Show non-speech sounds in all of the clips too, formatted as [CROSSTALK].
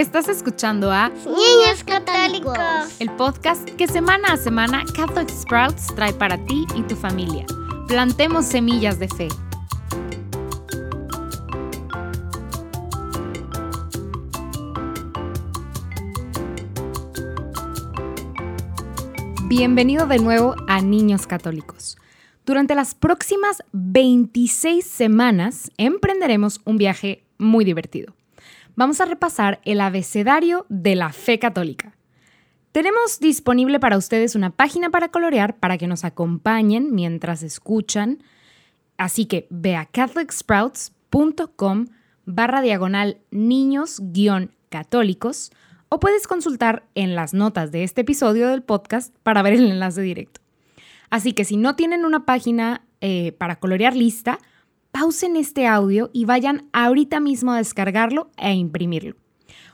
Estás escuchando a Niños Católicos, el podcast que semana a semana Catholic Sprouts trae para ti y tu familia. Plantemos semillas de fe. Bienvenido de nuevo a Niños Católicos. Durante las próximas 26 semanas emprenderemos un viaje muy divertido. Vamos a repasar el abecedario de la fe católica. Tenemos disponible para ustedes una página para colorear para que nos acompañen mientras escuchan. Así que ve a catholicsprouts.com barra diagonal niños católicos o puedes consultar en las notas de este episodio del podcast para ver el enlace directo. Así que si no tienen una página eh, para colorear lista, pausen este audio y vayan ahorita mismo a descargarlo e imprimirlo.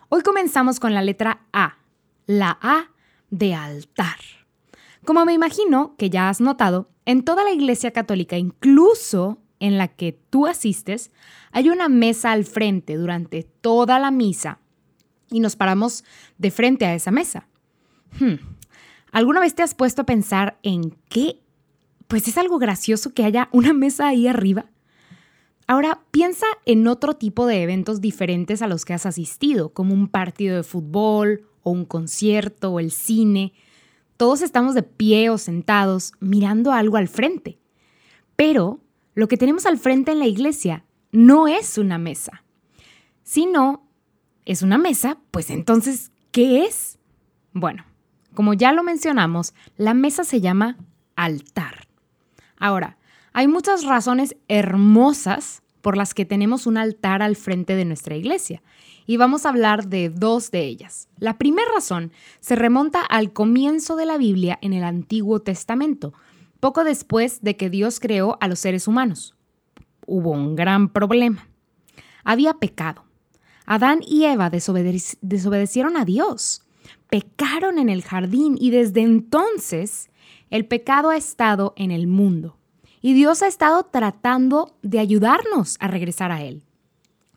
Hoy comenzamos con la letra A, la A de altar. Como me imagino que ya has notado, en toda la Iglesia Católica, incluso en la que tú asistes, hay una mesa al frente durante toda la misa y nos paramos de frente a esa mesa. Hmm, ¿Alguna vez te has puesto a pensar en qué? Pues es algo gracioso que haya una mesa ahí arriba. Ahora piensa en otro tipo de eventos diferentes a los que has asistido, como un partido de fútbol o un concierto o el cine. Todos estamos de pie o sentados mirando algo al frente. Pero lo que tenemos al frente en la iglesia no es una mesa. Si no es una mesa, pues entonces, ¿qué es? Bueno, como ya lo mencionamos, la mesa se llama altar. Ahora, hay muchas razones hermosas por las que tenemos un altar al frente de nuestra iglesia, y vamos a hablar de dos de ellas. La primera razón se remonta al comienzo de la Biblia en el Antiguo Testamento, poco después de que Dios creó a los seres humanos. Hubo un gran problema. Había pecado. Adán y Eva desobedecieron a Dios pecaron en el jardín y desde entonces el pecado ha estado en el mundo. Y Dios ha estado tratando de ayudarnos a regresar a Él.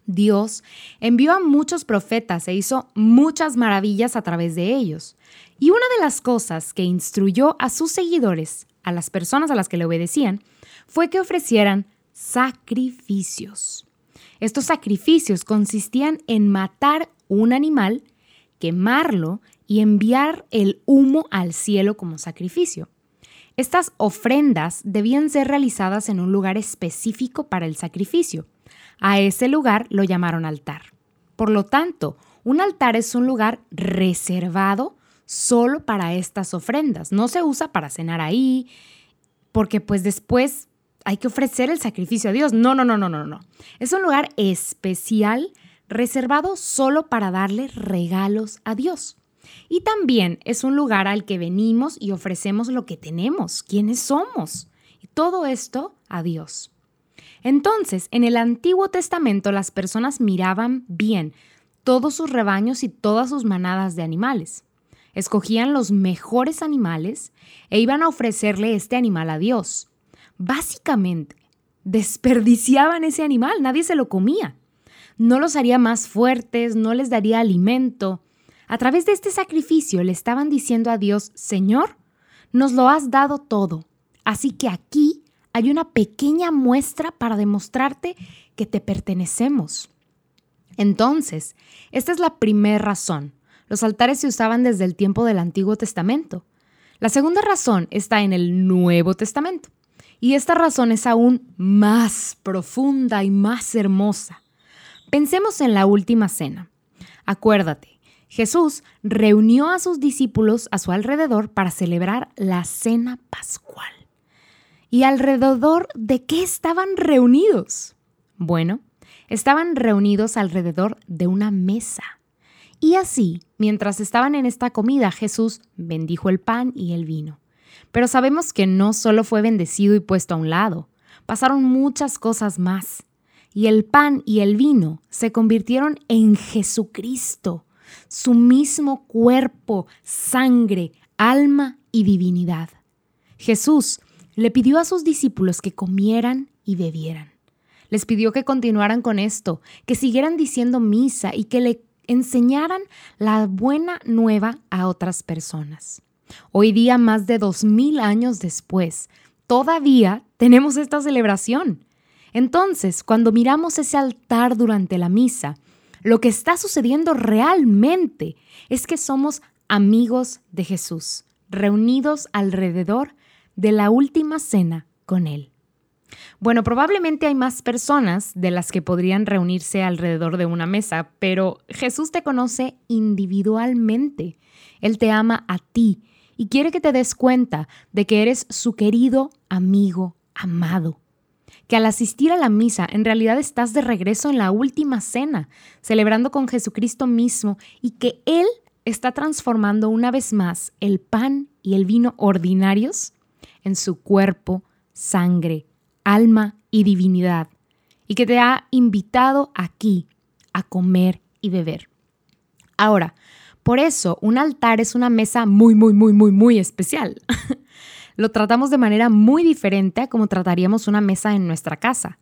Dios envió a muchos profetas e hizo muchas maravillas a través de ellos. Y una de las cosas que instruyó a sus seguidores, a las personas a las que le obedecían, fue que ofrecieran sacrificios. Estos sacrificios consistían en matar un animal, quemarlo y enviar el humo al cielo como sacrificio. Estas ofrendas debían ser realizadas en un lugar específico para el sacrificio. A ese lugar lo llamaron altar. Por lo tanto, un altar es un lugar reservado solo para estas ofrendas. No se usa para cenar ahí, porque pues después hay que ofrecer el sacrificio a Dios. No, no, no, no, no, no. Es un lugar especial reservado solo para darle regalos a Dios. Y también es un lugar al que venimos y ofrecemos lo que tenemos, quiénes somos. Y todo esto a Dios. Entonces, en el Antiguo Testamento las personas miraban bien todos sus rebaños y todas sus manadas de animales. Escogían los mejores animales e iban a ofrecerle este animal a Dios. Básicamente, desperdiciaban ese animal, nadie se lo comía. No los haría más fuertes, no les daría alimento, a través de este sacrificio le estaban diciendo a Dios, Señor, nos lo has dado todo, así que aquí hay una pequeña muestra para demostrarte que te pertenecemos. Entonces, esta es la primera razón. Los altares se usaban desde el tiempo del Antiguo Testamento. La segunda razón está en el Nuevo Testamento. Y esta razón es aún más profunda y más hermosa. Pensemos en la última cena. Acuérdate, Jesús reunió a sus discípulos a su alrededor para celebrar la cena pascual. ¿Y alrededor de qué estaban reunidos? Bueno, estaban reunidos alrededor de una mesa. Y así, mientras estaban en esta comida, Jesús bendijo el pan y el vino. Pero sabemos que no solo fue bendecido y puesto a un lado, pasaron muchas cosas más. Y el pan y el vino se convirtieron en Jesucristo, su mismo cuerpo, sangre, alma y divinidad. Jesús le pidió a sus discípulos que comieran y bebieran. Les pidió que continuaran con esto, que siguieran diciendo misa y que le enseñaran la buena nueva a otras personas. Hoy día, más de dos mil años después, todavía tenemos esta celebración. Entonces, cuando miramos ese altar durante la misa, lo que está sucediendo realmente es que somos amigos de Jesús, reunidos alrededor de la última cena con Él. Bueno, probablemente hay más personas de las que podrían reunirse alrededor de una mesa, pero Jesús te conoce individualmente. Él te ama a ti y quiere que te des cuenta de que eres su querido amigo amado. Que al asistir a la misa en realidad estás de regreso en la última cena, celebrando con Jesucristo mismo y que Él está transformando una vez más el pan y el vino ordinarios en su cuerpo, sangre, alma y divinidad, y que te ha invitado aquí a comer y beber. Ahora, por eso un altar es una mesa muy, muy, muy, muy, muy especial. [LAUGHS] Lo tratamos de manera muy diferente a como trataríamos una mesa en nuestra casa.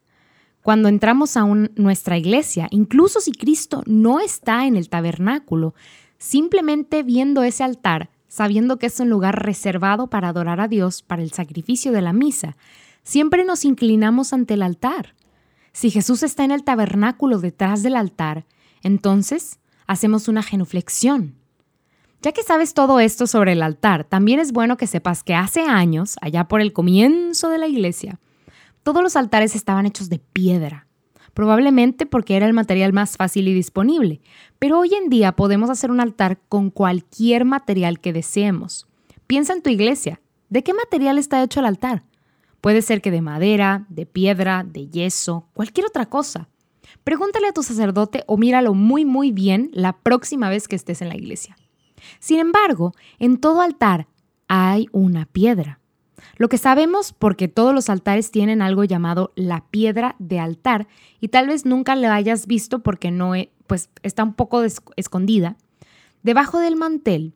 Cuando entramos a nuestra iglesia, incluso si Cristo no está en el tabernáculo, simplemente viendo ese altar, sabiendo que es un lugar reservado para adorar a Dios para el sacrificio de la misa, siempre nos inclinamos ante el altar. Si Jesús está en el tabernáculo detrás del altar, entonces hacemos una genuflexión. Ya que sabes todo esto sobre el altar, también es bueno que sepas que hace años, allá por el comienzo de la iglesia, todos los altares estaban hechos de piedra, probablemente porque era el material más fácil y disponible, pero hoy en día podemos hacer un altar con cualquier material que deseemos. Piensa en tu iglesia, ¿de qué material está hecho el altar? Puede ser que de madera, de piedra, de yeso, cualquier otra cosa. Pregúntale a tu sacerdote o míralo muy muy bien la próxima vez que estés en la iglesia. Sin embargo, en todo altar hay una piedra. Lo que sabemos porque todos los altares tienen algo llamado la piedra de altar y tal vez nunca la hayas visto porque no pues está un poco escondida. Debajo del mantel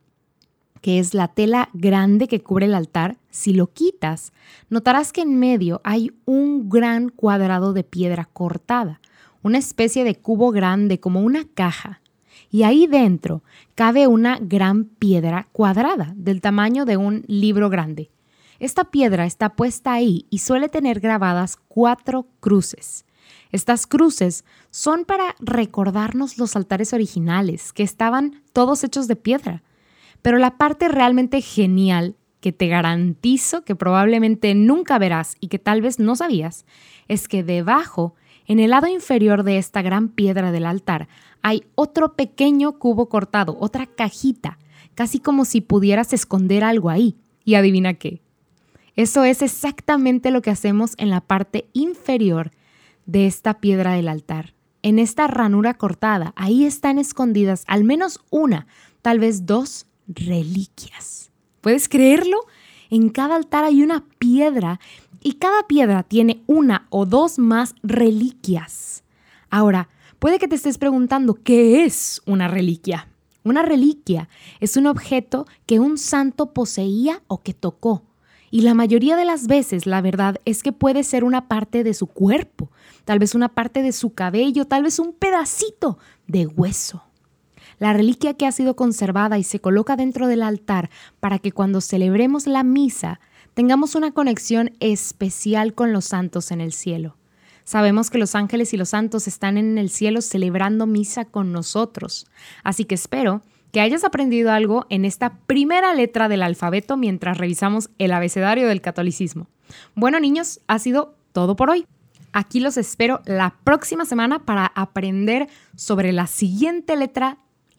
que es la tela grande que cubre el altar, si lo quitas, notarás que en medio hay un gran cuadrado de piedra cortada, una especie de cubo grande como una caja. Y ahí dentro cabe una gran piedra cuadrada del tamaño de un libro grande. Esta piedra está puesta ahí y suele tener grabadas cuatro cruces. Estas cruces son para recordarnos los altares originales, que estaban todos hechos de piedra. Pero la parte realmente genial, que te garantizo que probablemente nunca verás y que tal vez no sabías, es que debajo, en el lado inferior de esta gran piedra del altar, hay otro pequeño cubo cortado, otra cajita, casi como si pudieras esconder algo ahí. Y adivina qué. Eso es exactamente lo que hacemos en la parte inferior de esta piedra del altar. En esta ranura cortada, ahí están escondidas al menos una, tal vez dos reliquias. ¿Puedes creerlo? En cada altar hay una piedra y cada piedra tiene una o dos más reliquias. Ahora, puede que te estés preguntando, ¿qué es una reliquia? Una reliquia es un objeto que un santo poseía o que tocó. Y la mayoría de las veces la verdad es que puede ser una parte de su cuerpo, tal vez una parte de su cabello, tal vez un pedacito de hueso la reliquia que ha sido conservada y se coloca dentro del altar para que cuando celebremos la misa tengamos una conexión especial con los santos en el cielo. Sabemos que los ángeles y los santos están en el cielo celebrando misa con nosotros, así que espero que hayas aprendido algo en esta primera letra del alfabeto mientras revisamos el abecedario del catolicismo. Bueno niños, ha sido todo por hoy. Aquí los espero la próxima semana para aprender sobre la siguiente letra